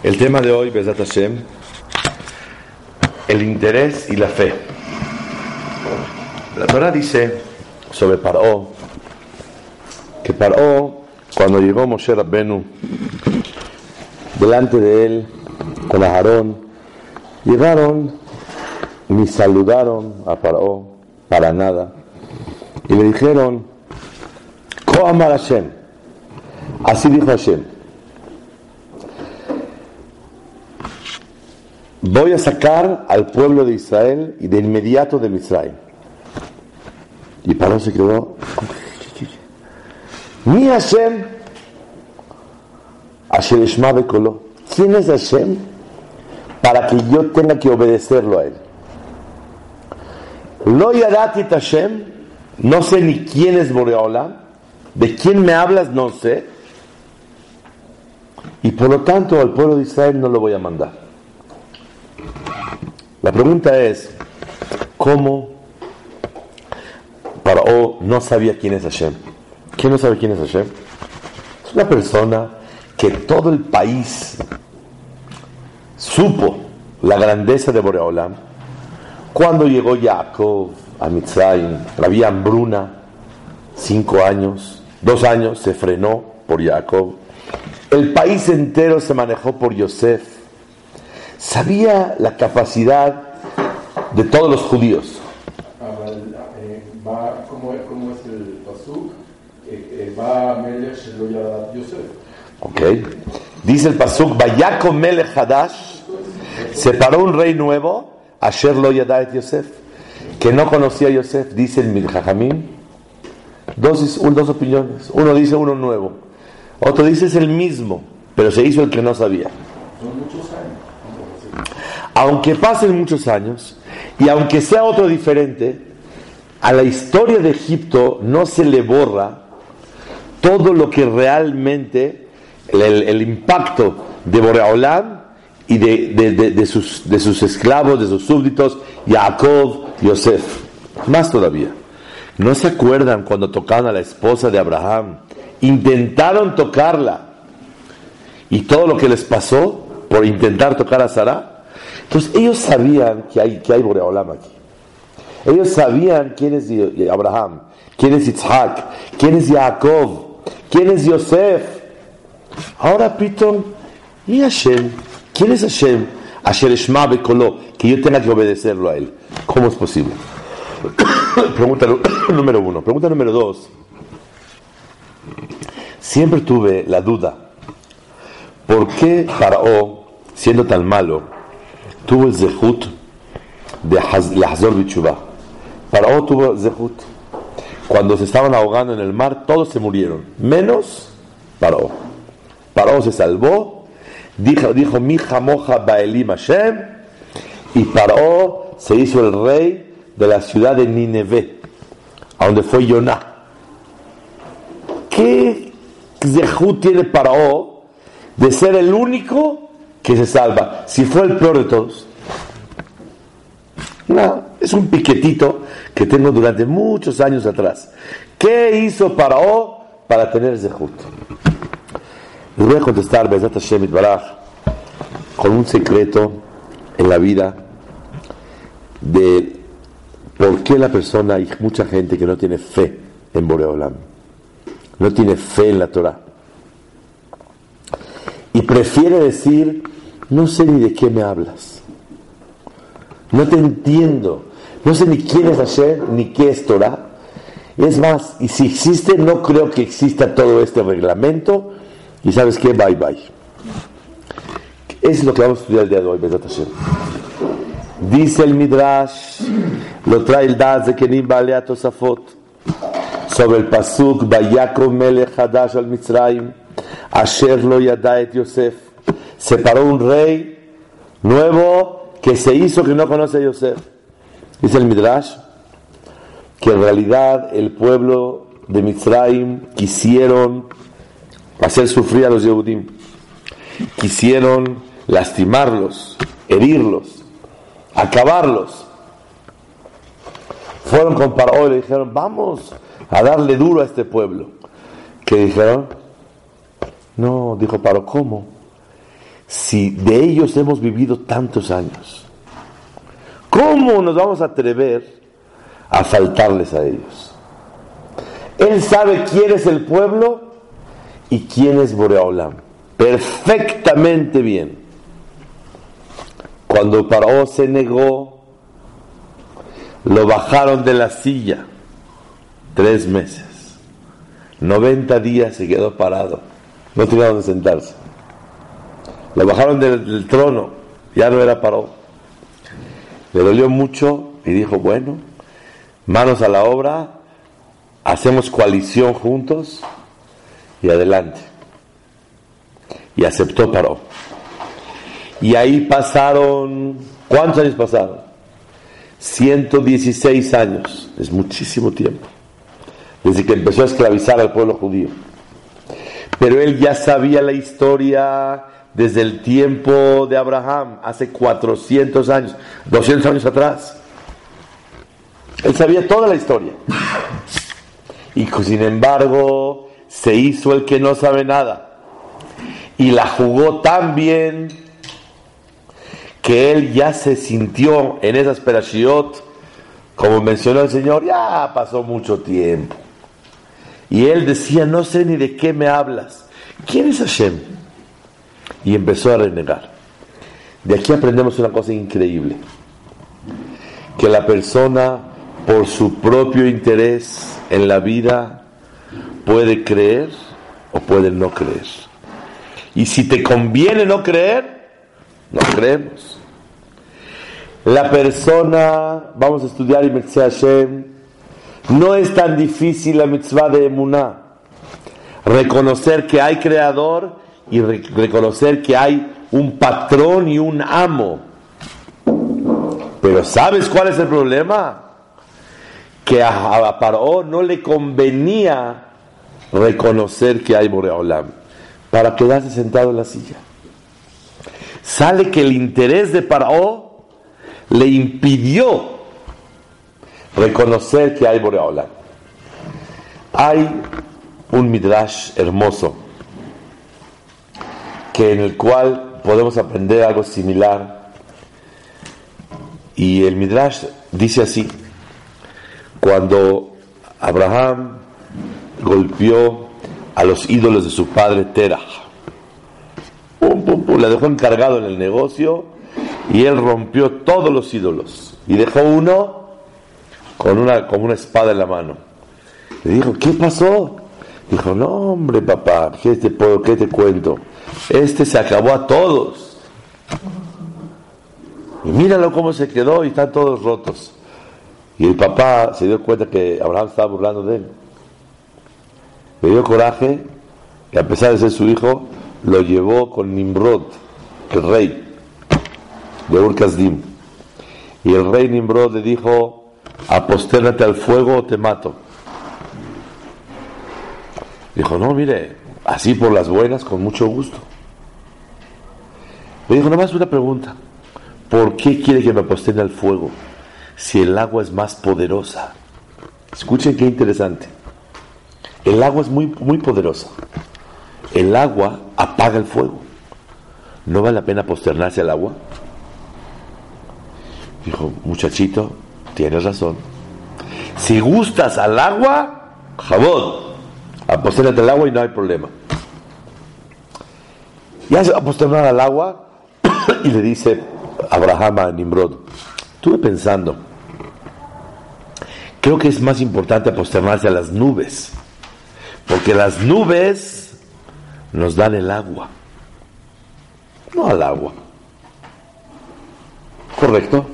El tema de hoy, Besat Hashem, el interés y la fe. La Torah dice sobre Paró que Paró, cuando llegó Moshe Rabbenu delante de él con Aarón, llegaron ni saludaron a Paró para nada. Y le dijeron, Koamar Hashem, así dijo Hashem voy a sacar al pueblo de Israel y de inmediato de Israel. Y Pablo se quedó, mi Hashem, Hashem ¿Quién es Hashem para que yo tenga que obedecerlo a él? Lo yadati Hashem, no sé ni quién es Boreola, de quién me hablas no sé, y por lo tanto al pueblo de Israel no lo voy a mandar. La pregunta es, ¿cómo Paró no sabía quién es Hashem? ¿Quién no sabe quién es Hashem? Es una persona que todo el país supo la grandeza de Boreolam cuando llegó Jacob a Mitzrayim, había hambruna, cinco años, dos años se frenó por Jacob, el país entero se manejó por Yosef, sabía la capacidad de todos los judíos. Ok. Dice el pasuk, Vayako Melech Hadash, separó un rey nuevo, Asher lo Yosef, que no conocía a Yosef, dice el Milchajamim. Dos, dos opiniones. Uno dice uno nuevo. Otro dice es el mismo, pero se hizo el que no sabía. Aunque pasen muchos años y aunque sea otro diferente, a la historia de Egipto no se le borra todo lo que realmente, el, impacto de Boreolam y de, sus, de sus esclavos, de sus súbditos, Jacob, Yosef. Más todavía. ¿No se acuerdan cuando tocaban a la esposa de Abraham? Intentaron tocarla. Y todo lo que les pasó por intentar tocar a Sara. Entonces ellos sabían que hay, que hay Boreolam aquí. Ellos sabían quién es Abraham, quién es Isaac, quién es Jacob, quién es Yosef. Ahora Piton, ¿y Hashem? ¿Quién es Hashem? Asher Eshma Bekolo, que yo tenga que obedecerlo a él. ¿Cómo es posible? Pregunta número uno. Pregunta número dos. Siempre tuve la duda. ¿Por qué Faraón, siendo tan malo, tuvo el zehut de Hazor Bichubá. Faraón tuvo zehut. Cuando se estaban ahogando en el mar, todos se murieron, menos Paró. Paró se salvó, dijo, dijo mi jamoja Baelim Hashem, y Paró se hizo el rey de la ciudad de Nineveh, a donde fue Yoná. ¿Qué zehut tiene Paró de ser el único que se salva. Si fue el peor de todos. No, es un piquetito que tengo durante muchos años atrás. ¿Qué hizo Paraó para tener ese junto? Les voy a contestar, con un secreto en la vida de por qué la persona, hay mucha gente que no tiene fe en Boreolam, no tiene fe en la Torah. Y prefiere decir, no sé ni de qué me hablas. No te entiendo. No sé ni quién es Hashem, ni qué es Torah. Es más, y si existe, no creo que exista todo este reglamento. Y sabes qué, bye bye. Es lo que vamos a estudiar el día de hoy, Hashem. Dice el Midrash, lo trae el Daz de Kenim Balea Tosafot, sobre el Pasuk, Bayakov Melech Hadash al Mitzrayim, Asher lo Yadaet Yosef separó un rey nuevo que se hizo que no conoce a Yosef. Dice el Midrash que en realidad el pueblo de Mitzrayim quisieron hacer sufrir a los Yehudim, quisieron lastimarlos, herirlos, acabarlos. Fueron con Paró y le dijeron, vamos a darle duro a este pueblo. ¿Qué dijeron? No, dijo Paro, ¿cómo? Si de ellos hemos vivido tantos años? ¿Cómo nos vamos a atrever a faltarles a ellos? Él sabe quién es el pueblo y quién es Boreolam. Perfectamente bien. Cuando Paró se negó, lo bajaron de la silla tres meses. 90 días se quedó parado. No tenía donde sentarse. Lo bajaron del, trono. Ya no era Paró. Le dolió mucho y dijo, bueno, manos a la obra, hacemos coalición juntos y adelante. Y aceptó Paró. Y ahí pasaron, ¿cuántos años pasaron? 116 años, es muchísimo tiempo, desde que empezó a esclavizar al pueblo judío. Pero él ya sabía la historia desde el tiempo de Abraham, hace 400 años, 200 años atrás. Él sabía toda la historia. Y sin embargo, se hizo el que no sabe nada. Y la jugó tan bien que él ya se sintió en esas perashiot, como mencionó el Señor, ya pasó mucho tiempo. Y él decía, no sé ni de qué me hablas. ¿Quién es Hashem? Y empezó a renegar. De aquí aprendemos una cosa increíble. Que la persona, por su propio interés en la vida, puede creer o puede no creer. Y si te conviene no creer, no creemos. La persona, vamos a estudiar y Hashem, no es tan difícil la mitzvah de Emuná. Reconocer que hay creador y reconocer que hay un patrón y un amo. Pero ¿sabes cuál es el problema? Que a Paró no le convenía reconocer que hay Boreolam para quedarse sentado en la silla. Sale que el interés de Paró le impidió reconocer que hay Boreola. Hay un midrash hermoso que en el cual podemos aprender algo similar y el midrash dice así cuando Abraham golpeó a los ídolos de su padre Terah le dejó encargado en el negocio y él rompió todos los ídolos y dejó uno con una, una espada en la mano. Le dijo, ¿qué pasó? Dijo, no hombre papá, ¿qué te, qué te cuento? Este se acabó a todos. Y míralo cómo se quedó y están todos rotos. Y el papá se dio cuenta que Abraham estaba burlando de él. Le dio coraje y a pesar de ser su hijo, lo llevó con Nimrod, el rey de Urkazdim. Y el rey Nimrod le dijo, apostérate al fuego o te mato. Dijo, no, mire, así por las buenas, con mucho gusto. Le dijo, nomás una pregunta. ¿Por qué quiere que me aposterne al fuego si el agua es más poderosa? Escuchen qué interesante. El agua es muy, muy poderosa. El agua apaga el fuego. ¿No vale la pena posternarse al agua? Dijo, muchachito, tienes razón. Si gustas al agua, jabón, apostérate al agua y no hay problema. Ya se va a posternar al agua y le dice Abraham a Nimrod, estuve pensando, creo que es más importante aposternarse a las nubes, porque las nubes nos dan el agua, no al agua. ¿Correcto?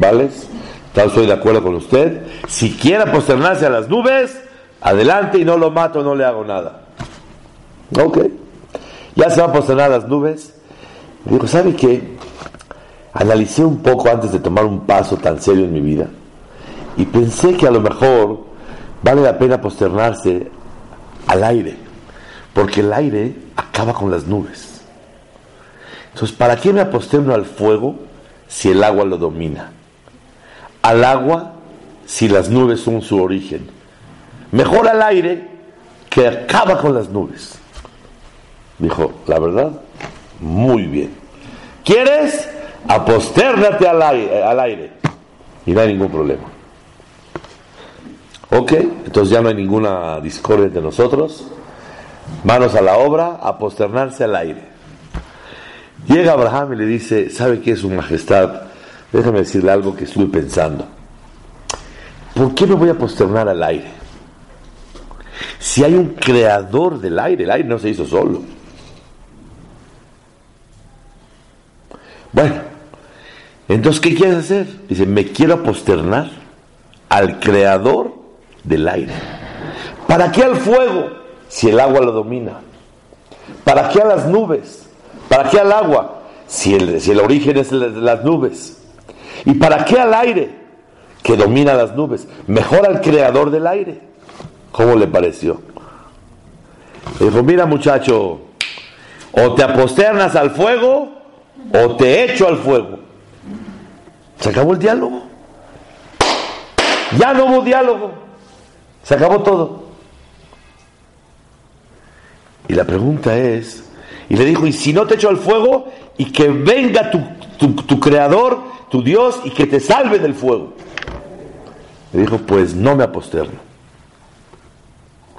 ¿Vales? Tal estoy de acuerdo con usted. Si quiere posternarse a las nubes, adelante y no lo mato, no le hago nada. Ok. Ya se va a las nubes. Dijo, ¿sabe qué? Analicé un poco antes de tomar un paso tan serio en mi vida y pensé que a lo mejor vale la pena posternarse al aire, porque el aire acaba con las nubes. Entonces, ¿para qué me aposterno al fuego si el agua lo domina? al agua si las nubes son su origen. Mejor al aire que acaba con las nubes. Dijo, la verdad, Muy bien. ¿Quieres? Apostérnate al aire. Y no hay ningún problema. Ok, entonces ya no hay ninguna discordia entre nosotros. Manos a la obra, aposternarse al aire. Llega Abraham y le dice, ¿sabe qué es su majestad? Déjame decirle algo que estuve pensando. ¿Por qué me voy a posternar al aire? Si hay un creador del aire, el aire no se hizo solo. Bueno, entonces, ¿qué quieres hacer? Dice, me quiero posternar al creador del aire. ¿Para qué al fuego si el agua lo domina? ¿Para qué a las nubes? ¿Para qué al agua si el, si el origen es las nubes? ¿Y para qué al aire que domina las nubes? Mejor al creador del aire. ¿Cómo le pareció? dijo, mira muchacho, o te aposternas al fuego o te echo al fuego. Se acabó el diálogo. Ya no hubo diálogo. Se acabó todo. Y la pregunta es, y le dijo, y si no te echo al fuego, y que venga tu, tu creador, tu Dios, y que te salve del fuego. Le dijo, pues no me aposterno.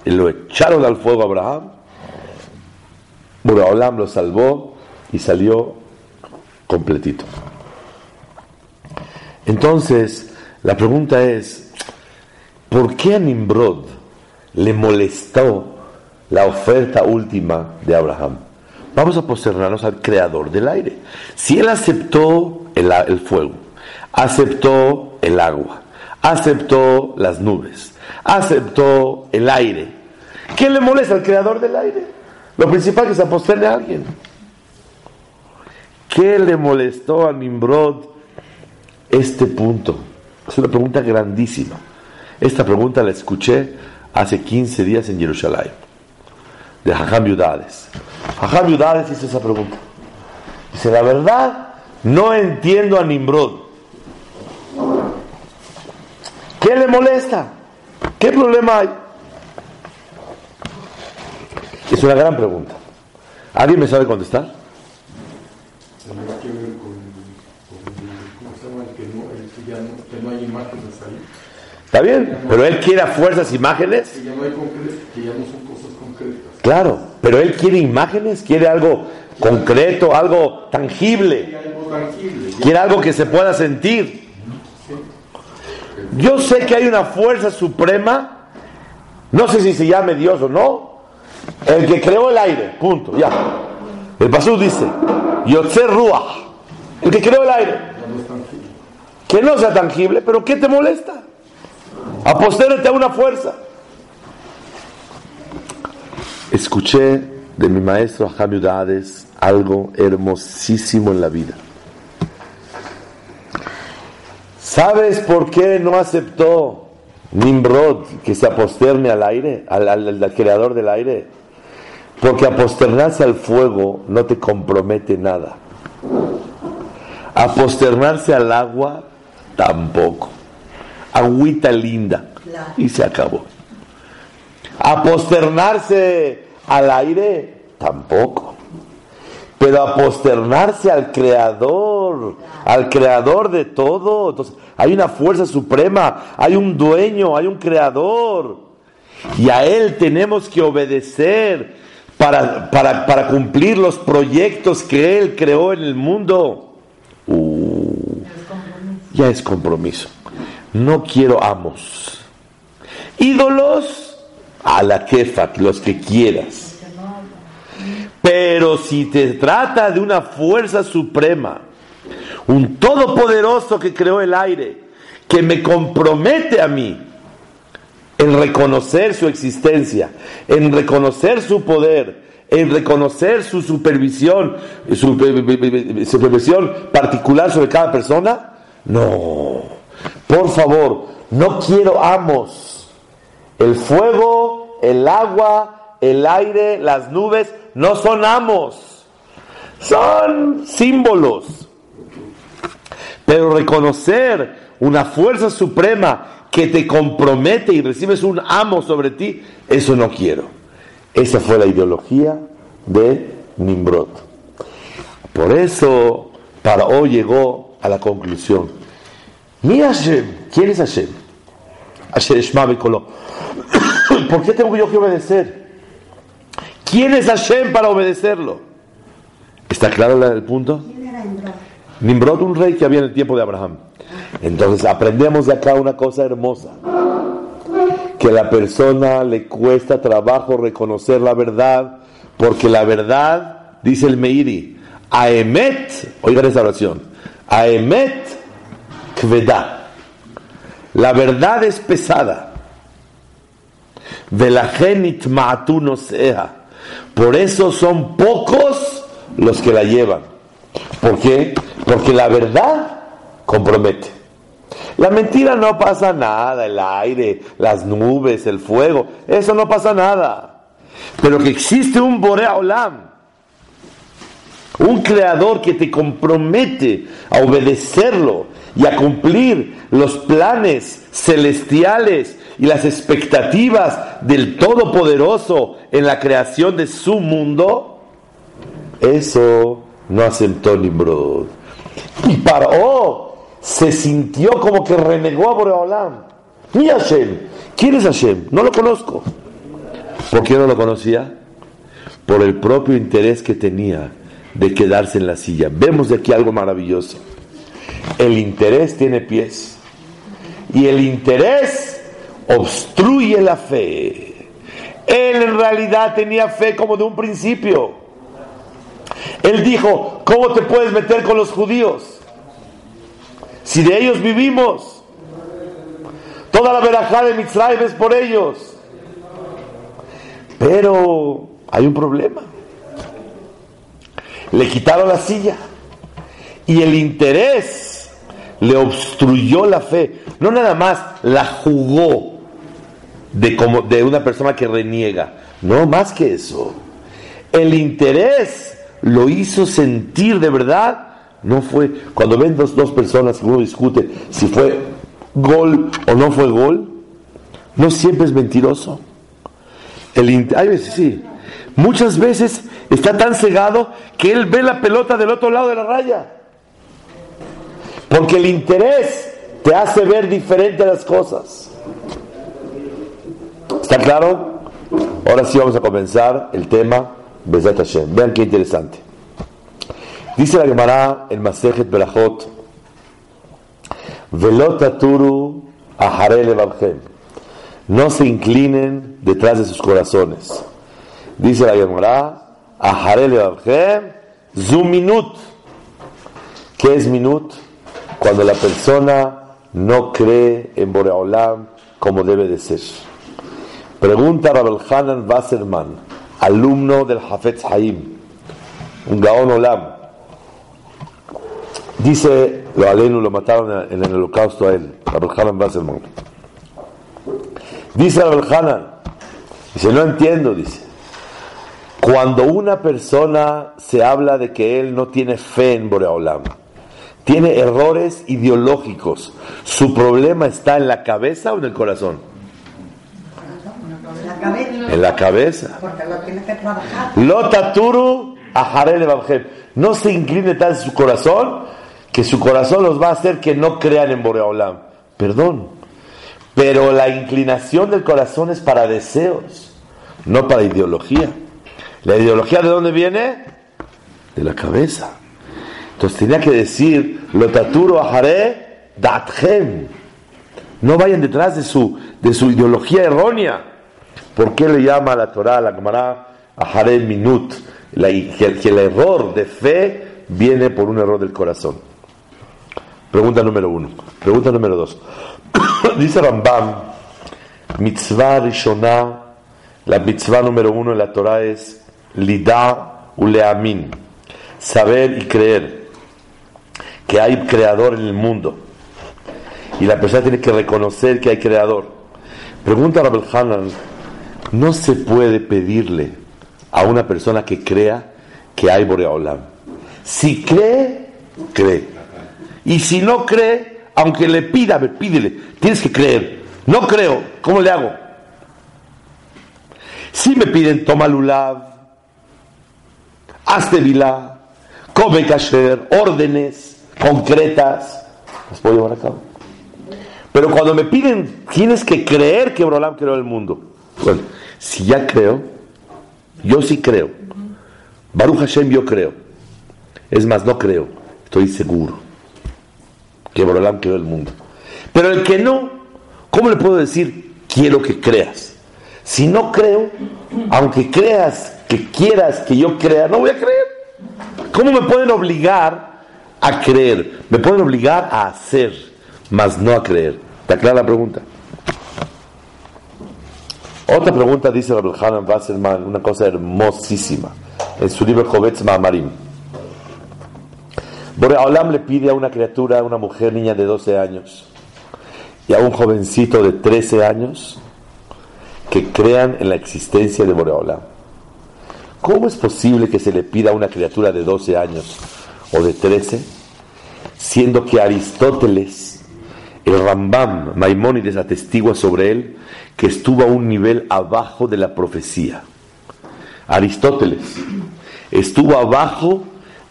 Lo echaron al fuego a Abraham. Abraham lo salvó y salió completito. Entonces, la pregunta es, ¿por qué a Nimrod le molestó la oferta última de Abraham? Vamos a posternarnos al creador del aire. Si él aceptó el fuego, aceptó el agua, aceptó las nubes, aceptó el aire, ¿qué le molesta al creador del aire? Lo principal es que se aposterne a alguien. ¿Qué le molestó a Nimrod este punto? Es una pregunta grandísima. Esta pregunta la escuché hace 15 días en Jerusalén, de Jajam Yudades. Jajam Yudades hizo esa pregunta. Dice, la verdad, no entiendo a Nimrod. ¿Qué le molesta? ¿Qué problema hay? Es una gran pregunta. ¿Alguien me sabe contestar? Está bien, pero él quiere a fuerzas imágenes. Que ya no hay que ya no son cosas concretas. Claro, pero él quiere imágenes, quiere algo concreto, algo tangible. Quiere algo tangible. Quiere algo que se pueda sentir. Yo sé que hay una fuerza suprema, no sé si se llame Dios o no, el que creó el aire, punto, ya. El Pasú dice, Yotzer Ruach, el que creó el aire. Que no sea tangible, pero ¿qué te molesta? Apostérate a una fuerza. Escuché de mi maestro Jaime Udades algo hermosísimo en la vida. ¿Sabes por qué no aceptó Nimrod que se aposterne al aire, al creador del aire? Porque aposternarse al fuego no te compromete nada. Aposternarse al agua tampoco. Agüita linda. Y se acabó. Aposternarse al aire tampoco. Pero aposternarse al creador, al creador de todo. Entonces, hay una fuerza suprema, hay un dueño, hay un creador. Y a él tenemos que obedecer para, para, para cumplir los proyectos que él creó en el mundo. Uh, ya es compromiso. No quiero amos. Ídolos a la kefa, los que quieras. Pero si te trata de una fuerza suprema, un todopoderoso que creó el aire, que me compromete a mí en reconocer su existencia, en reconocer su poder, en reconocer su supervisión, su supervisión particular sobre cada persona, no. Por favor, no quiero amos. El fuego, el agua, el aire, las nubes, no son amos. Son símbolos. Pero reconocer una fuerza suprema que te compromete y recibes un amo sobre ti, eso no quiero. Esa fue la ideología de Nimrod. Por eso, para hoy llegó a la conclusión. Mi Hashem, ¿quién es Hashem? Hashem ¿Por qué tengo yo que obedecer? ¿Quién es Hashem para obedecerlo? ¿Está claro el punto? Nimrod, un rey que había en el tiempo de Abraham. Entonces aprendemos de acá una cosa hermosa, que a la persona le cuesta trabajo reconocer la verdad, porque la verdad, dice el Meiri, Aemet, oigan esa oración, Aemet kveda. La verdad es pesada. Velagenit no sea. Por eso son pocos los que la llevan. ¿Por qué? Porque la verdad compromete. La mentira no pasa nada, el aire, las nubes, el fuego, eso no pasa nada. Pero que existe un Borea Olam, un creador que te compromete a obedecerlo y a cumplir los planes celestiales y las expectativas del Todopoderoso en la creación de su mundo, eso no aceptó Nimrod. Y Paró se sintió como que renegó a Boreolam. Ni Hashem. ¿Quién es Hashem? No lo conozco. ¿Por qué no lo conocía? Por el propio interés que tenía de quedarse en la silla. Vemos de aquí algo maravilloso. El interés tiene pies. Y el interés obstruye la fe. Él en realidad tenía fe como de un principio. Él dijo, ¿cómo te puedes meter con los judíos? Si de ellos vivimos, toda la verajá de Mitzrayim es por ellos. Pero hay un problema. Le quitaron la silla y el interés le obstruyó la fe. No nada más la jugó de, como, de una persona que reniega. No, más que eso. El interés lo hizo sentir de verdad. No fue, cuando ven dos, personas que uno discute si fue gol o no fue gol, no siempre es mentiroso. El, hay sí. Muchas veces está tan cegado que él ve la pelota del otro lado de la raya. Porque el interés te hace ver diferente las cosas. ¿Está claro? Ahora sí vamos a comenzar el tema Bezat Hashem. Vean qué interesante. Dice la Gemara en Masejet Berachot, Velotaturu Aharele No se inclinen detrás de sus corazones. Dice la Gemara, Aharele Zuminut. ¿Qué es minut? Cuando la persona no cree en Boreolam como debe de ser. Pregunta Rabel Hanan Wasserman, alumno del Hafetz Haim, un Gaon Olam. Dice, lo lo mataron en el holocausto a él, Rabel Hanan Wasserman. Dice Rabel Hanan, dice, no entiendo, dice. Cuando una persona se habla de que él no tiene fe en Boreolam, tiene errores ideológicos, ¿su problema está en la cabeza o en el corazón? En la cabeza. Porque lo tiene que trabajar. Lotaturu No se incline tal su corazón que su corazón los va a hacer que no crean en Boreolam. Perdón. Pero la inclinación del corazón es para deseos, no para ideología. ¿La ideología de dónde viene? De la cabeza. Entonces tenía que decir, Lotaturu Ahare Dathem. No vayan detrás de su, de su ideología errónea. ¿Por qué le llama la Torah, la Gemara, Ahare Minut? que, el error de fe viene por un error del corazón. Pregunta número uno. Pregunta número dos. Dice Rambam, mitzvah rishonah, la mitzvah número uno en la Torah es lidá uleamin, saber y creer que hay creador en el mundo. Y la persona tiene que reconocer que hay creador. Pregunta Rabel Hanan, no se puede pedirle a una persona que crea que hay Boreolam. Si cree, cree. Y si no cree, aunque le pida, pídele, tienes que creer. No creo, ¿cómo le hago? Si me piden, toma lulav, hazte vilá, come kasher, órdenes concretas, las puedo llevar a cabo. Pero cuando me piden, tienes que creer que Borolam creó el mundo. Bueno, si ya creo, yo sí creo. Baruch Hashem, yo creo. Es más, no creo, estoy seguro que Borolam creó el mundo. Pero el que no, ¿cómo le puedo decir quiero que creas? Si no creo, aunque creas que quieras que yo crea, no voy a creer. ¿Cómo me pueden obligar a creer? Me pueden obligar a hacer, mas no a creer. ¿Está clara la pregunta? Otra pregunta dice Rabbi Hanan Wasserman, una cosa hermosísima, en su libro Jovetz Ma'amarim. Boreolam le pide a una criatura, a una mujer niña de 12 años y a un jovencito de 13 años que crean en la existencia de Boreolam. ¿Cómo es posible que se le pida a una criatura de 12 años o de 13, siendo que Aristóteles, el Rambam, Maimónides atestigua sobre él que estuvo a un nivel abajo de la profecía? Aristóteles estuvo abajo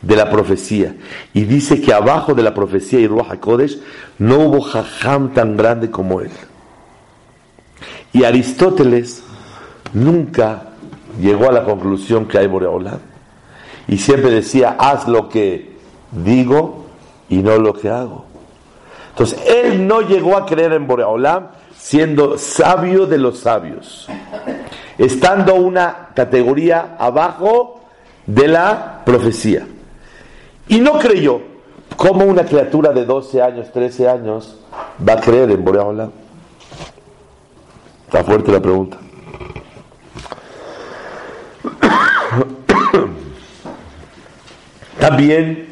de la profecía y dice que abajo de la profecía y Ruach no hubo jajam tan grande como él. Y Aristóteles nunca llegó a la conclusión que hay Boreolam. Y siempre decía, haz lo que digo y no lo que hago. Entonces, él no llegó a creer en Boreolam siendo sabio de los sabios, estando una categoría abajo de la profecía. Y no creyó. ¿Cómo una criatura de 12 años, 13 años va a creer en Boreolam? Está fuerte la pregunta. También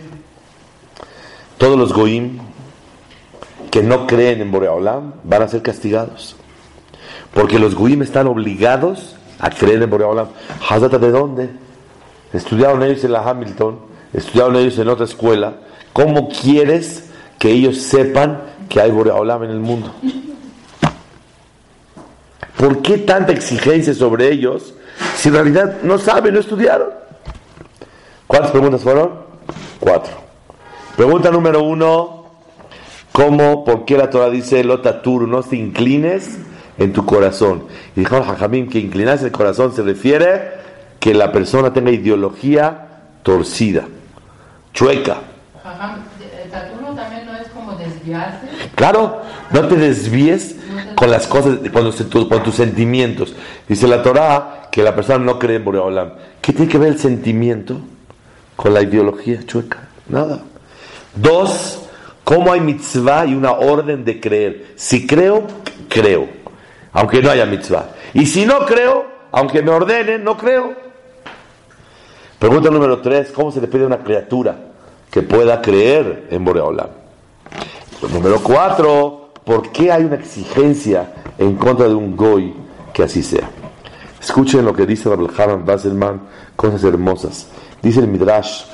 todos los goim que no creen en Boreolam van a ser castigados. Porque los goim están obligados a creer en Boreolam. ¿Hazata de dónde? Estudiaron ellos en la Hamilton, estudiaron ellos en otra escuela. ¿Cómo quieres que ellos sepan que hay Boreolam en el mundo? ¿Por qué tanta exigencia sobre ellos si en realidad no saben, no estudiaron? ¿Cuántas preguntas fueron? Cuatro. Pregunta número uno, ¿cómo, por qué la Torah dice, Lotatur, no te inclines en tu corazón? Y dijo Jajamín que inclinarse el corazón se refiere que la persona tenga ideología torcida, chueca. Jajam, el tatuno también no es como desviarse. Claro, no te desvíes con las cosas, con, los- con tus sentimientos. Dice la Torah que la persona no cree en Boreolam. ¿Qué tiene que ver el sentimiento con la ideología chueca? Nada. Dos, ¿cómo hay mitzvah y una orden de creer? Si creo, creo, aunque no haya mitzvah. Y si no creo, aunque me ordenen, no creo. Pregunta número tres, ¿cómo se le pide a una criatura que pueda creer en Boreolam? Número cuatro, ¿por qué hay una exigencia en contra de un goy que así sea? Escuchen lo que dice Rabbi Hanan Basselman, cosas hermosas. Dice el Midrash,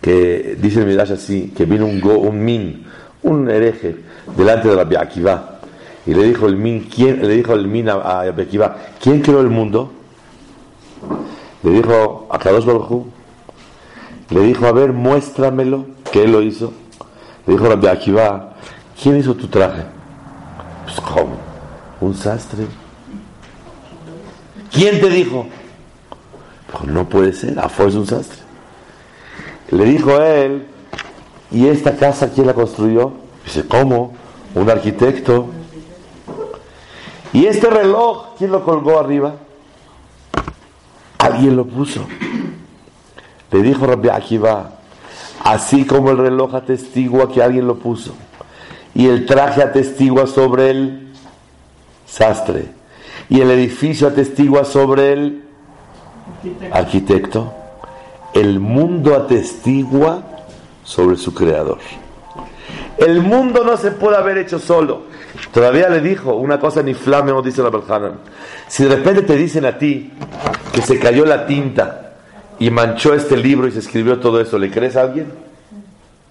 que dice el Midrash así, que vino un, go, un min, un hereje, delante de Rabbi Akiva, y le dijo el min, ¿quién, le dijo el min a, a Rabbi ¿quién creó el mundo? Le dijo a Kadosh Baruj. Le dijo, a ver, muéstramelo, que él lo hizo. Le dijo Rabbi Akiva, ¿quién hizo tu traje? Pues, ¿cómo? Un sastre. ¿Quién te dijo? Pues, no puede ser, a fuerza un sastre. Le dijo él, ¿y esta casa quién la construyó? Dice, ¿cómo? Un arquitecto. ¿Y este reloj quién lo colgó arriba? Alguien lo puso. Le dijo Rabbi Akiva, así como el reloj atestigua que alguien lo puso, y el traje atestigua sobre el sastre, y el edificio atestigua sobre el arquitecto, el mundo atestigua sobre su creador. El mundo no se puede haber hecho solo. Todavía le dijo una cosa ni flame, dice la Hanan. Si de repente te dicen a ti que se cayó la tinta y manchó este libro y se escribió todo eso, ¿le crees a alguien?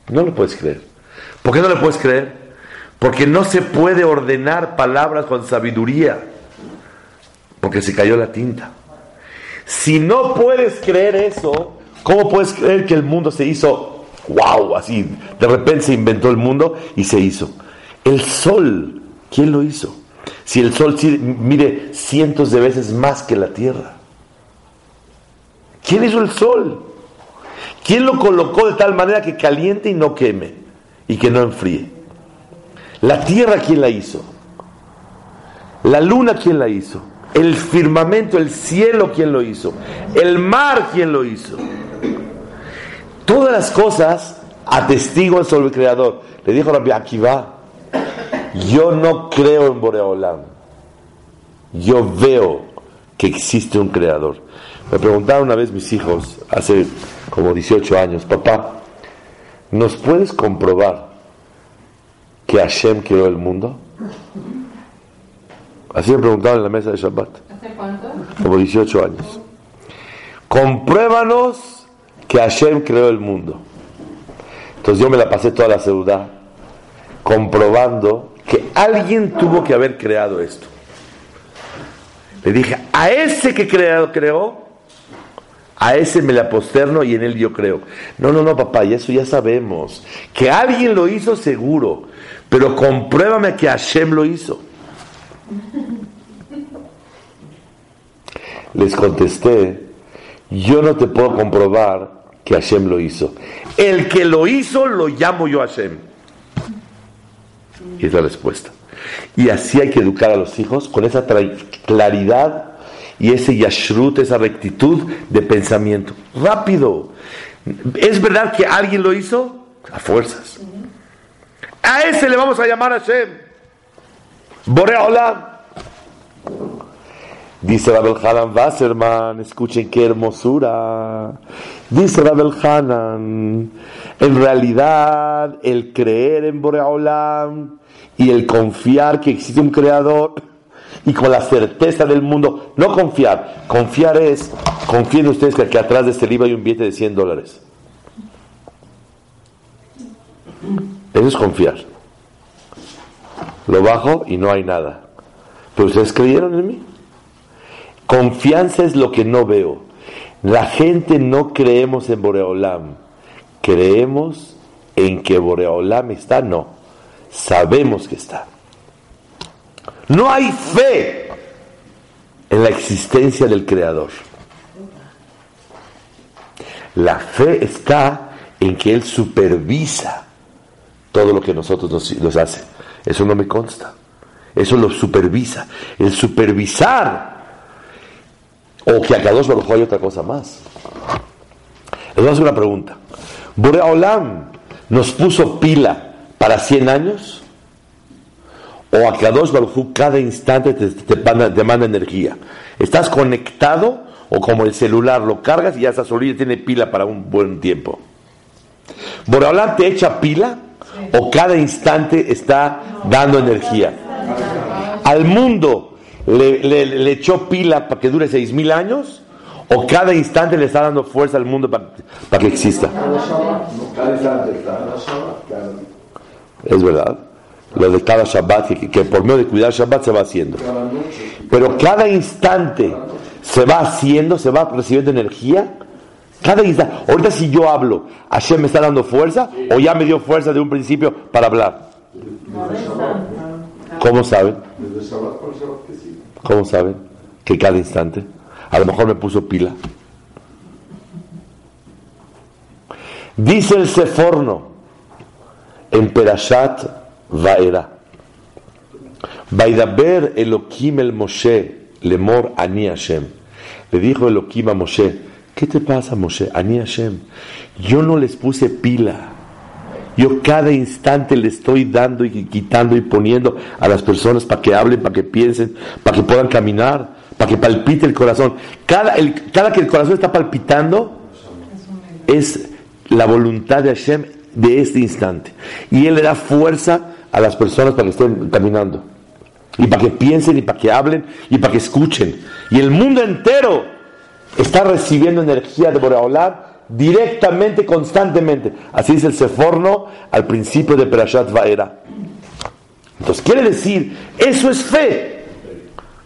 No lo puedes creer. ¿Por qué no le puedes creer? Porque no se puede ordenar palabras con sabiduría. Porque se cayó la tinta. Si no puedes creer eso, ¿Cómo puedes creer que el mundo se hizo, wow, así, de repente se inventó el mundo y se hizo? El sol, ¿quién lo hizo? Si el sol mide cientos de veces más que la tierra. ¿Quién hizo el sol? ¿Quién lo colocó de tal manera que caliente y no queme y que no enfríe? La tierra, ¿quién la hizo? La luna, ¿quién la hizo? El firmamento, el cielo, ¿quién lo hizo? El mar, ¿quién lo hizo? Todas las cosas atestiguan sobre el Creador. Le dijo Rabbi Akiva, yo no creo en Boreolam. Yo veo que existe un Creador. Me preguntaron una vez mis hijos, hace como 18 años, papá, ¿nos puedes comprobar que Hashem creó el mundo? Así me preguntaron en la mesa de Shabbat. ¿Hace cuánto? Como 18 años. Compruébanos que Hashem creó el mundo. Entonces yo me la pasé toda la ciudad comprobando que alguien tuvo que haber creado esto. Le dije, a ese que creado, creó, a ese me la posterno y en él yo creo. No, no, no, papá, y eso ya sabemos. Que alguien lo hizo seguro, pero compruébame que Hashem lo hizo. Les contesté, yo no te puedo comprobar que Hashem lo hizo. El que lo hizo lo llamo yo Hashem. Y es la respuesta. Y así hay que educar a los hijos con esa claridad y ese yashrut, esa rectitud de pensamiento. Rápido. ¿Es verdad que alguien lo hizo? A fuerzas. A ese le vamos a llamar Hashem. Boreola. Dice Rabel Hanan Wasserman, escuchen qué hermosura. Dice Rabel Hanan, en realidad el creer en Boreolam y el confiar que existe un creador y con la certeza del mundo, no confiar, confiar es, confíen ustedes que aquí atrás de este libro hay un billete de 100 dólares. Eso es confiar lo bajo y no hay nada. Pero ustedes creyeron en mí. Confianza es lo que no veo. La gente no creemos en Boreolam. Creemos en que Boreolam está, no. Sabemos que está. No hay fe en la existencia del Creador. La fe está en que Él supervisa todo lo que nosotros nos, nos hace. Eso no me consta. Eso lo supervisa. El supervisar. O que a dos Baruj hay otra cosa más. Les voy a hacer una pregunta. ¿Boreolam nos puso pila para 100 años? ¿O a Kadosh Baruj cada instante te, te, manda energía? ¿Estás conectado o como el celular lo cargas y ya esa solilla tiene pila para un buen tiempo? ¿Boreolam te echa pila? o cada instante está dando energía. Al mundo le, echó pila para que dure seis mil años o cada instante le está dando fuerza al mundo para, que exista. Es verdad. Lo de cada Shabbat, que, por medio de cuidar Shabbat se va haciendo. Pero cada instante se va haciendo, se va recibiendo energía cada instante. Ahorita si yo hablo, ¿Hashem me está dando fuerza o ya me dio fuerza de un principio para hablar? ¿Cómo saben? ¿Cómo saben? Que cada instante. A lo mejor me puso pila. Dice el Seforno en Perashat Vaera. Vaidaber Elohim el Moshe lemor ani Hashem. Le dijo Elohim a Moshe, ¿Qué te pasa, Moshe? Ani Hashem. Yo no les puse pila. Yo cada instante le estoy dando y quitando y poniendo a las personas para que hablen, para que piensen, para que puedan caminar, para que palpite el corazón. Cada, cada que el corazón está palpitando es la voluntad de Hashem de este instante. Y Él le da fuerza a las personas para que estén caminando. Y para que piensen, y para que hablen, y para que escuchen. Y el mundo entero está recibiendo energía de Boreolam directamente, constantemente. Así dice el Seforno al principio de Perashat Vaera. Entonces quiere decir, eso es fe,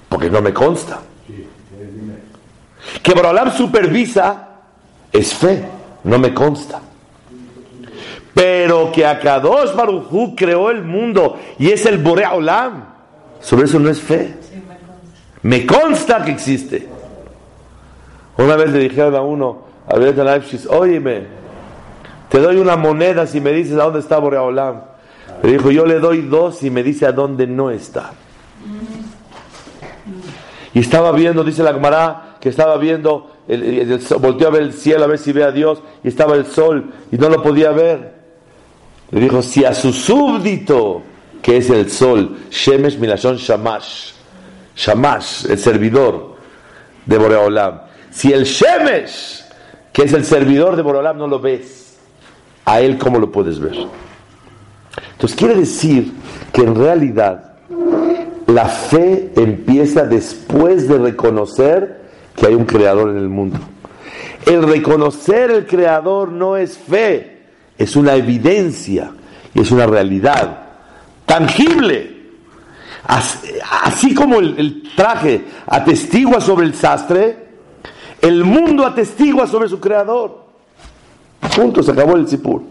porque no me consta. Que Boreolam supervisa es fe, no me consta. Pero que Akadosh Barujú creó el mundo y es el Borea Olam, sobre eso no es fe. Me consta que existe. Una vez le dijeron a uno, a ver, óyeme, te doy una moneda si me dices a dónde está Borea Olam. Le dijo, yo le doy dos y me dice a dónde no está. Y estaba viendo, dice la Gemara, que estaba viendo, el, volteó a ver el cielo a ver si ve a Dios, y estaba el sol y no lo podía ver. Le dijo, si a su súbdito, que es el sol, Shemesh Milashon Shamash, Shamash, el servidor de Boreolam, si el Shemesh, que es el servidor de Boreolam, no lo ves, a él cómo lo puedes ver. Entonces quiere decir que en realidad la fe empieza después de reconocer que hay un creador en el mundo. El reconocer el creador no es fe, es una evidencia y es una realidad tangible. Así, como el, traje atestigua sobre el sastre, el mundo atestigua sobre su creador. Punto, se acabó el sipur.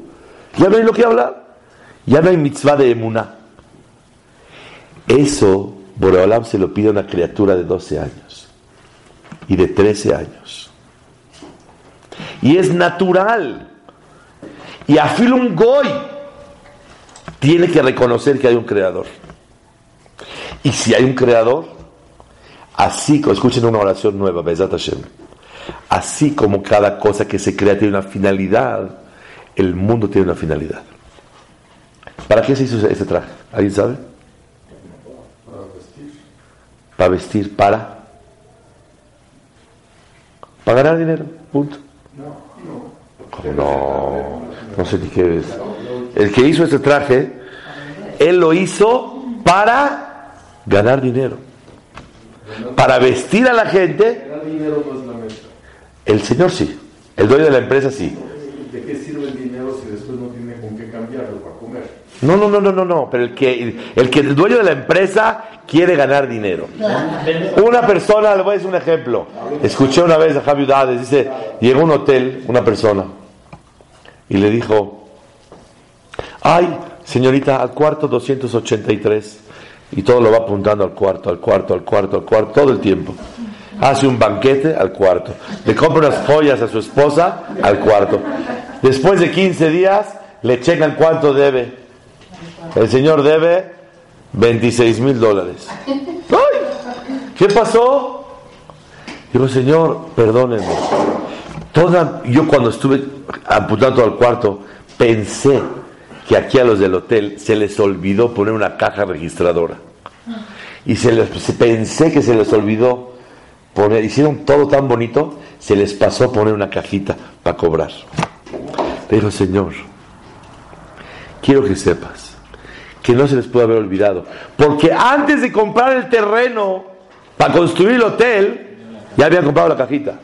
Ya no lo que hablar. Ya no hay mitzvah de emuná. Eso, Boreolam se lo pide a una criatura de 12 años y de 13 años. Y es natural. Y afil un goy tiene que reconocer que hay un creador. Y si hay un creador, así como, escuchen una oración nueva, Bezat Hashem. Así como cada cosa que se crea tiene una finalidad, el mundo tiene una finalidad. ¿Para qué se hizo ese traje? ¿Alguien sabe? Para vestir, para. Para ganar dinero, punto. No, no, no sé ni qué es. El que hizo ese traje, él lo hizo para ganar dinero. Para vestir a la gente. El Señor sí. El dueño de la empresa sí. ¿De qué sirve el dinero si después no tiene con qué cambiarlo para comer? No, no, no, no, no, no. Pero el que, el que el dueño de la empresa quiere ganar dinero. Una persona, le voy a decir un ejemplo. Escuché una vez a Javi Udades, dice, llegó a un hotel una persona y le dijo, ay, señorita, al cuarto 283. Y todo lo va apuntando al cuarto, al cuarto, al cuarto, al cuarto, todo el tiempo. Hace un banquete al cuarto. Le compra unas joyas a su esposa al cuarto. Después de 15 días, le checan cuánto debe. El señor debe 26 mil dólares. ¿Qué pasó? Digo, Señor, perdónenme. Toda, yo cuando estuve apuntando al cuarto, pensé que aquí a los del hotel se les olvidó poner una caja registradora. Y se les, pensé que se les olvidó poner, hicieron todo tan bonito, se les pasó poner una cajita para cobrar. Le digo, Señor, quiero que sepas que no se les puede haber olvidado. Porque antes de comprar el terreno para construir el hotel, ya habían comprado la cajita.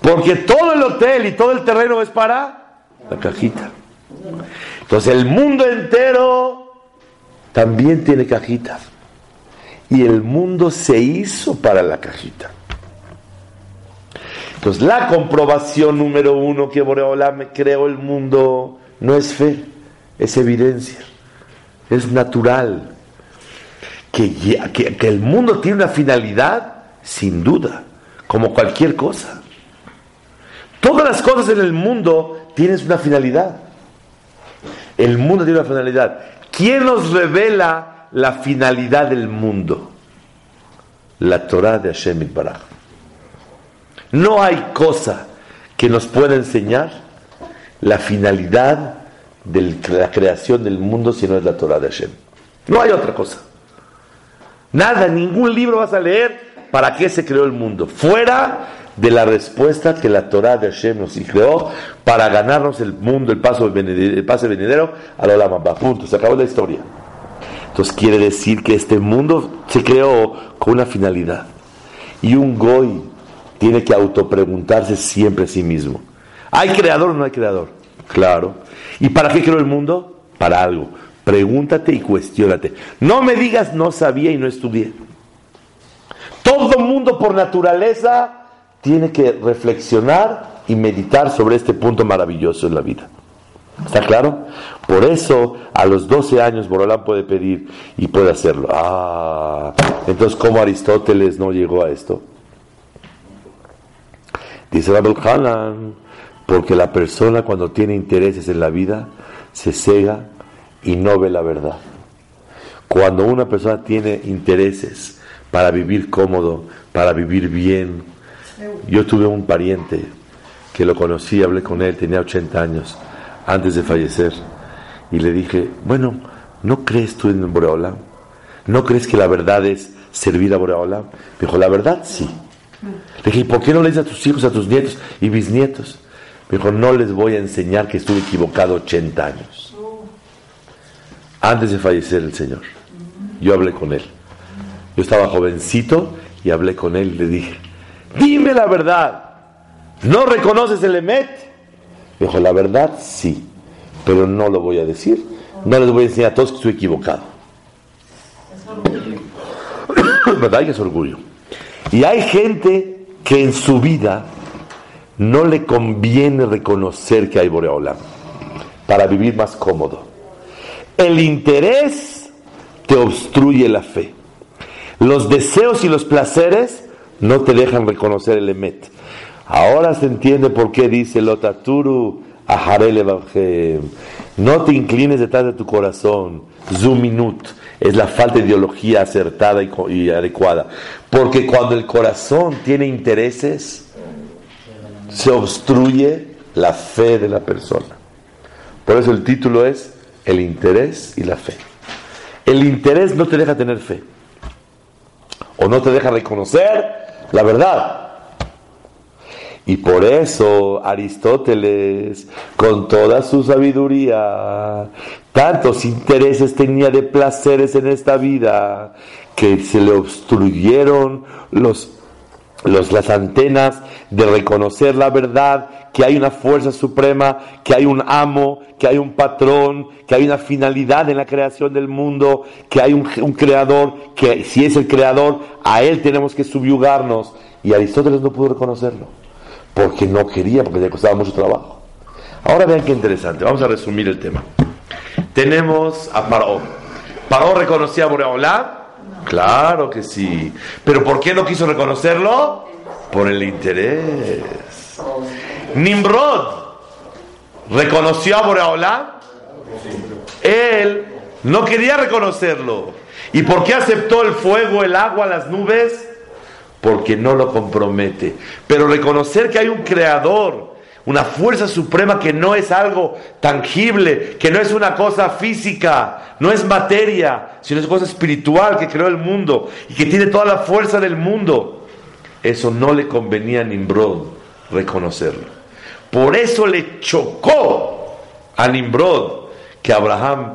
Porque todo el hotel y todo el terreno es para la cajita. Entonces el mundo entero también tiene cajitas. Y el mundo se hizo para la cajita. Entonces la comprobación número uno que me creó el mundo no es fe es evidencia, es natural. Que, que, el mundo tiene una finalidad, sin duda, como cualquier cosa. Todas las cosas en el mundo tienen una finalidad. El mundo tiene una finalidad. ¿Quién nos revela la finalidad del mundo? La Torah de Hashem Baraj. No hay cosa que nos pueda enseñar la finalidad de la creación del mundo si no es la Torah de Hashem. No hay otra cosa. Nada, ningún libro vas a leer para qué se creó el mundo. Fuera de la respuesta que la Torah de Hashem nos creó para ganarnos el mundo, el paso el pase venidero a la Olama. Punto, se acabó la historia. Entonces quiere decir que este mundo se creó con una finalidad. Y un goy tiene que autopreguntarse siempre a sí mismo. ¿Hay creador o no hay creador? Claro. ¿Y para qué creó el mundo? Para algo. Pregúntate y cuestiónate. No me digas no sabía y no estudié. Todo mundo por naturaleza tiene que reflexionar y meditar sobre este punto maravilloso en la vida. ¿Está claro? Por eso a los 12 años Borolán puede pedir y puede hacerlo. Ah, entonces ¿cómo Aristóteles no llegó a esto? Dice Rabel Hanan, porque la persona cuando tiene intereses en la vida se cega y no ve la verdad. Cuando una persona tiene intereses para vivir cómodo, para vivir bien, yo tuve un pariente que lo conocí, hablé con él, tenía 80 años antes de fallecer. Y le dije, bueno, ¿no crees tú en Boreola? ¿No crees que la verdad es servir a Boreola? Me dijo, la verdad sí. Le dije, ¿por qué no le dices a tus hijos, a tus nietos y bisnietos? Me dijo, no les voy a enseñar que estuve equivocado 80 años. Antes de fallecer el Señor. Yo hablé con él. Yo estaba jovencito y hablé con él y le dije, dime la verdad. ¿No reconoces el Emet? Dijo, la verdad sí, pero no lo voy a decir. No les voy a enseñar a todos que estoy equivocado. ¿Verdad que es orgullo? Y hay gente que en su vida no le conviene reconocer que hay Boreolam para vivir más cómodo. El interés te obstruye la fe. Los deseos y los placeres no te dejan reconocer el Emet. Ahora se entiende por qué dice Lotaturu No te inclines detrás de tu corazón. Zuminut es la falta de ideología acertada y, adecuada. Porque cuando el corazón tiene intereses, se obstruye la fe de la persona. Por eso el título es El interés y la fe. El interés no te deja tener fe. O no te deja reconocer la verdad. Y por eso Aristóteles, con toda su sabiduría, tantos intereses tenía de placeres en esta vida, que se le obstruyeron los, los, las antenas de reconocer la verdad, que hay una fuerza suprema, que hay un amo, que hay un patrón, que hay una finalidad en la creación del mundo, que hay un, un creador, que si es el creador, a él tenemos que subyugarnos. Y Aristóteles no pudo reconocerlo porque no quería, porque le costaba mucho trabajo. Ahora vean qué interesante, vamos a resumir el tema. Tenemos a Paró. ¿Paró reconocía a Boreolá? Claro que sí. ¿Pero por qué no quiso reconocerlo? Por el interés. Nimrod reconoció a Boreolá. Él no quería reconocerlo. ¿Y por qué aceptó el fuego, el agua, las nubes? porque no lo compromete. Pero reconocer que hay un creador, una fuerza suprema que no es algo tangible, que no es una cosa física, no es materia, sino es cosa espiritual que creó el mundo y que tiene toda la fuerza del mundo. Eso no le convenía a Nimrod reconocerlo. Por eso le chocó a Nimrod que Abraham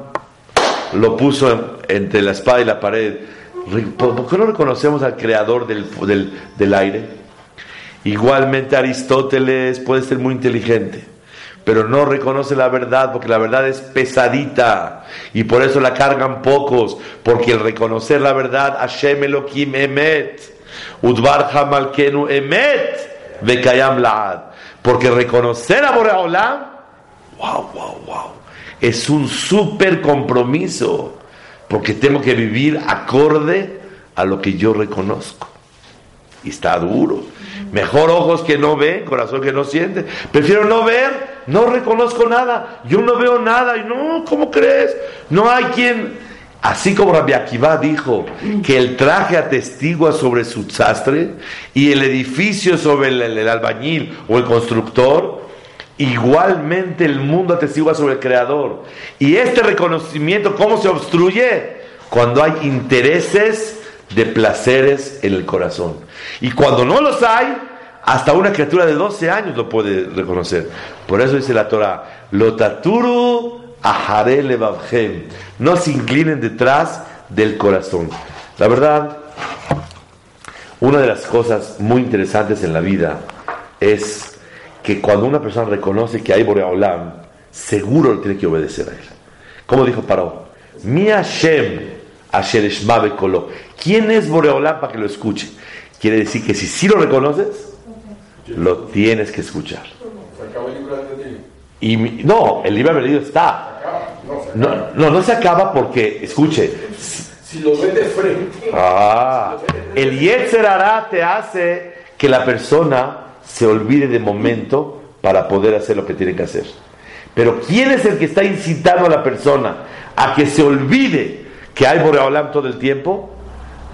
lo puso entre la espada y la pared ¿Por qué no reconocemos al creador del, del, aire? Igualmente Aristóteles puede ser muy inteligente, pero no reconoce la verdad porque la verdad es pesadita y por eso la cargan pocos, porque el reconocer la verdad, Hashem Elohim Emet, Udvar Hamalkenu Emet, Bekayam Laad, porque reconocer a Boreolam, wow, wow, wow, es un súper compromiso porque tengo que vivir acorde a lo que yo reconozco. Y está duro. Mejor ojos que no ven, corazón que no siente. Prefiero no ver, no reconozco nada. Yo no veo nada. Y no, ¿cómo crees? No hay quien, así como Rabbi Akiva dijo que el traje atestigua sobre su sastre y el edificio sobre el albañil o el constructor, Igualmente el mundo atestigua sobre el Creador. Y este reconocimiento, ¿cómo se obstruye? Cuando hay intereses de placeres en el corazón. Y cuando no los hay, hasta una criatura de 12 años lo puede reconocer. Por eso dice la Torah, Lotaturu No se inclinen detrás del corazón. La verdad, una de las cosas muy interesantes en la vida es que cuando una persona reconoce que hay Boreolam, seguro le tiene que obedecer a él. Como dijo Paró, mi Hashem, Asher Kolo. ¿Quién es Boreolam para que lo escuche? Quiere decir que si sí lo reconoces, lo tienes que escuchar. Libro Y mi- no, el libre albedrío está. No, no, no se acaba porque, escuche, Si lo ve de frente. Ah, el Yetzer Hará te hace que la persona se olvide de momento para poder hacer lo que tiene que hacer. Pero ¿quién es el que está incitando a la persona a que se olvide que hay Boreolam todo el tiempo?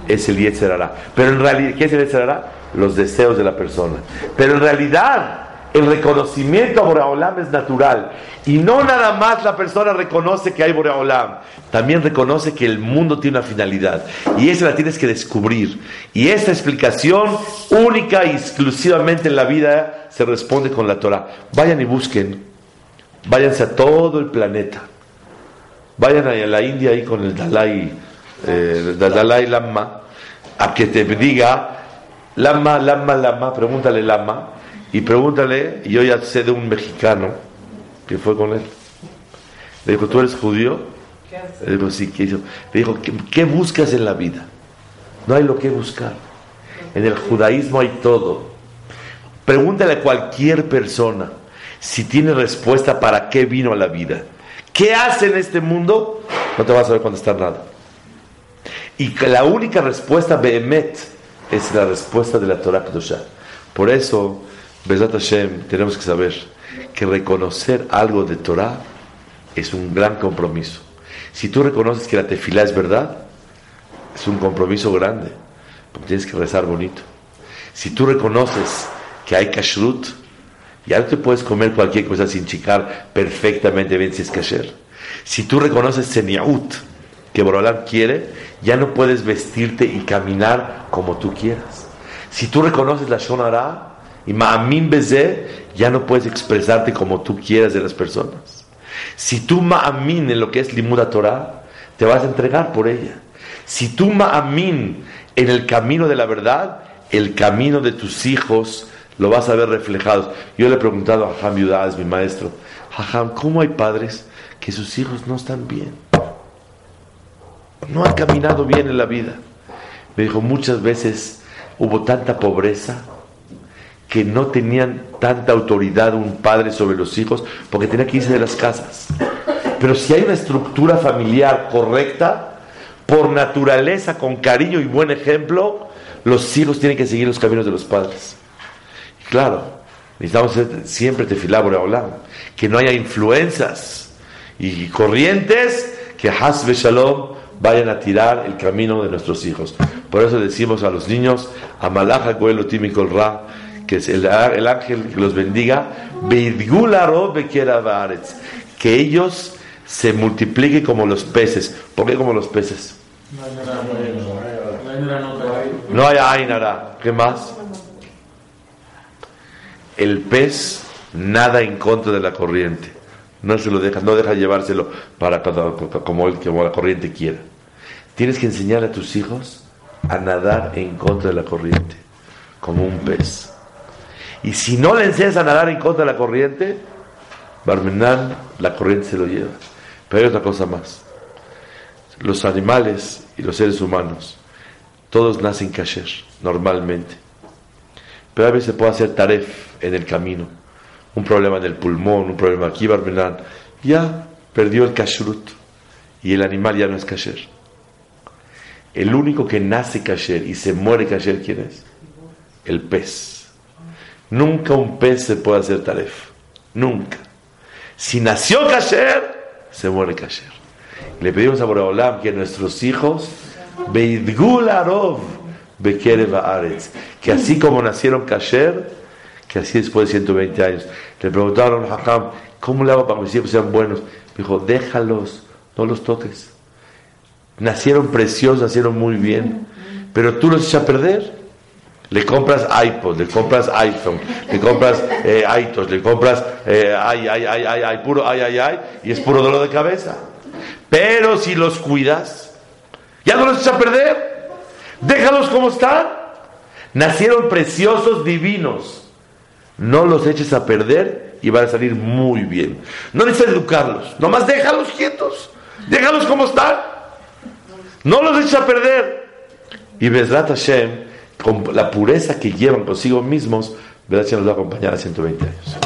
Es el Yetzer Hará. Pero en realidad, ¿qué es el Yetzer Hará? Los deseos de la persona. Pero en realidad, el reconocimiento a Boreolam es natural. Y no nada más la persona reconoce que hay Boreolam, también reconoce que el mundo tiene una finalidad. Y esa la tienes que descubrir. Y esta explicación única y exclusivamente en la vida se responde con la Torah. Vayan y busquen, váyanse a todo el planeta. Vayan a la India ahí con el Dalai, eh, Dalai Lama, a que te diga, Lama, Lama, Lama, pregúntale Lama, y pregúntale, y yo ya sé de un mexicano que fue con él. Le dijo, ¿tú eres judío? Le dijo, sí, ¿qué hizo? Le dijo, ¿qué, qué buscas en la vida? No hay lo que buscar. En el judaísmo hay todo. Pregúntale a cualquier persona si tiene respuesta para qué vino a la vida. ¿Qué hace en este mundo? No te vas a saber contestar nada. Y la única respuesta, Behemet, es la respuesta de la Torah Kedoshá. Por eso, Bezat Hashem, tenemos que saber que reconocer algo de Torah es un gran compromiso. Si tú reconoces que la tefilá es verdad, es un compromiso grande, porque tienes que rezar bonito. Si tú reconoces que hay kashrut, ya no te puedes comer cualquier cosa sin chicar perfectamente bien si es kasher. Si tú reconoces seniaut, que Borolam quiere, ya no puedes vestirte y caminar como tú quieras. Si tú reconoces la shonara y ma'amin beze, ya no puedes expresarte como tú quieras de las personas. Si tú ma'amin en lo que es limuda Torah, te vas a entregar por ella. Si tú ma'amin en el camino de la verdad, el camino de tus hijos lo vas a ver reflejado. Yo le he preguntado a Ham Yudaz, mi maestro, Jajam, ¿cómo hay padres que sus hijos no están bien? No han caminado bien en la vida. Me dijo, muchas veces hubo tanta pobreza que no tenían tanta autoridad un padre sobre los hijos porque tenía que irse de las casas. Pero si hay una estructura familiar correcta, por naturaleza, con cariño y buen ejemplo, los hijos tienen que seguir los caminos de los padres. Claro, necesitamos siempre tefilá Boreolam, que no haya influencias y corrientes que Hasbe Shalom vayan a tirar el camino de nuestros hijos. Por eso decimos a los niños, Amalaja Goelo Timikol Ra, que es el, el ángel que los bendiga, que ellos se multipliquen como los peces. ¿Por qué como los peces? No hay Ainara. ¿Qué más? El pez nada en contra de la corriente. No se lo deja, no deja llevárselo para como, él- como la corriente quiera. Tienes que enseñar a tus hijos a nadar en contra de la corriente, como un pez. Y si no le enseñas a nadar en contra de la corriente, Barmenán, la corriente se lo lleva. Pero hay otra cosa más. Los animales y los seres humanos, todos nacen kasher, normalmente. Pero a veces puede hacer taref en el camino. Un problema en el pulmón, un problema aquí, Barmenán. Ya perdió el kashrut. Y el animal ya no es kasher. El único que nace kasher y se muere kasher, ¿quién es? El pez. Nunca un pez se puede hacer taref. Nunca. Si nació kasher, se muere kasher. Le pedimos a Boreolam que nuestros hijos, Beidgul Arov, Bekerev Haaretz, que así como nacieron kasher, que así después de 120 años. Le preguntaron a Hakam, ¿cómo le hago para que mis hijos sean buenos? Dijo, déjalos, no los toques. Nacieron preciosos, nacieron muy bien, pero tú los echas a perder. Le compras iPod, le compras iPhone, le compras eh, iTunes, le compras eh, ay, ay, ay, ay, ay, puro ay, ay, ay, y es puro dolor de cabeza. Pero si los cuidas, ya no los echas a perder. Déjalos como están. Nacieron preciosos, divinos. No los eches a perder y van a salir muy bien. No necesitas educarlos, nomás déjalos quietos. Déjalos como están. No los eches a perder. Y Besrat Hashem, con la pureza que llevan consigo mismos, Gracias nos va a acompañar a 120 años.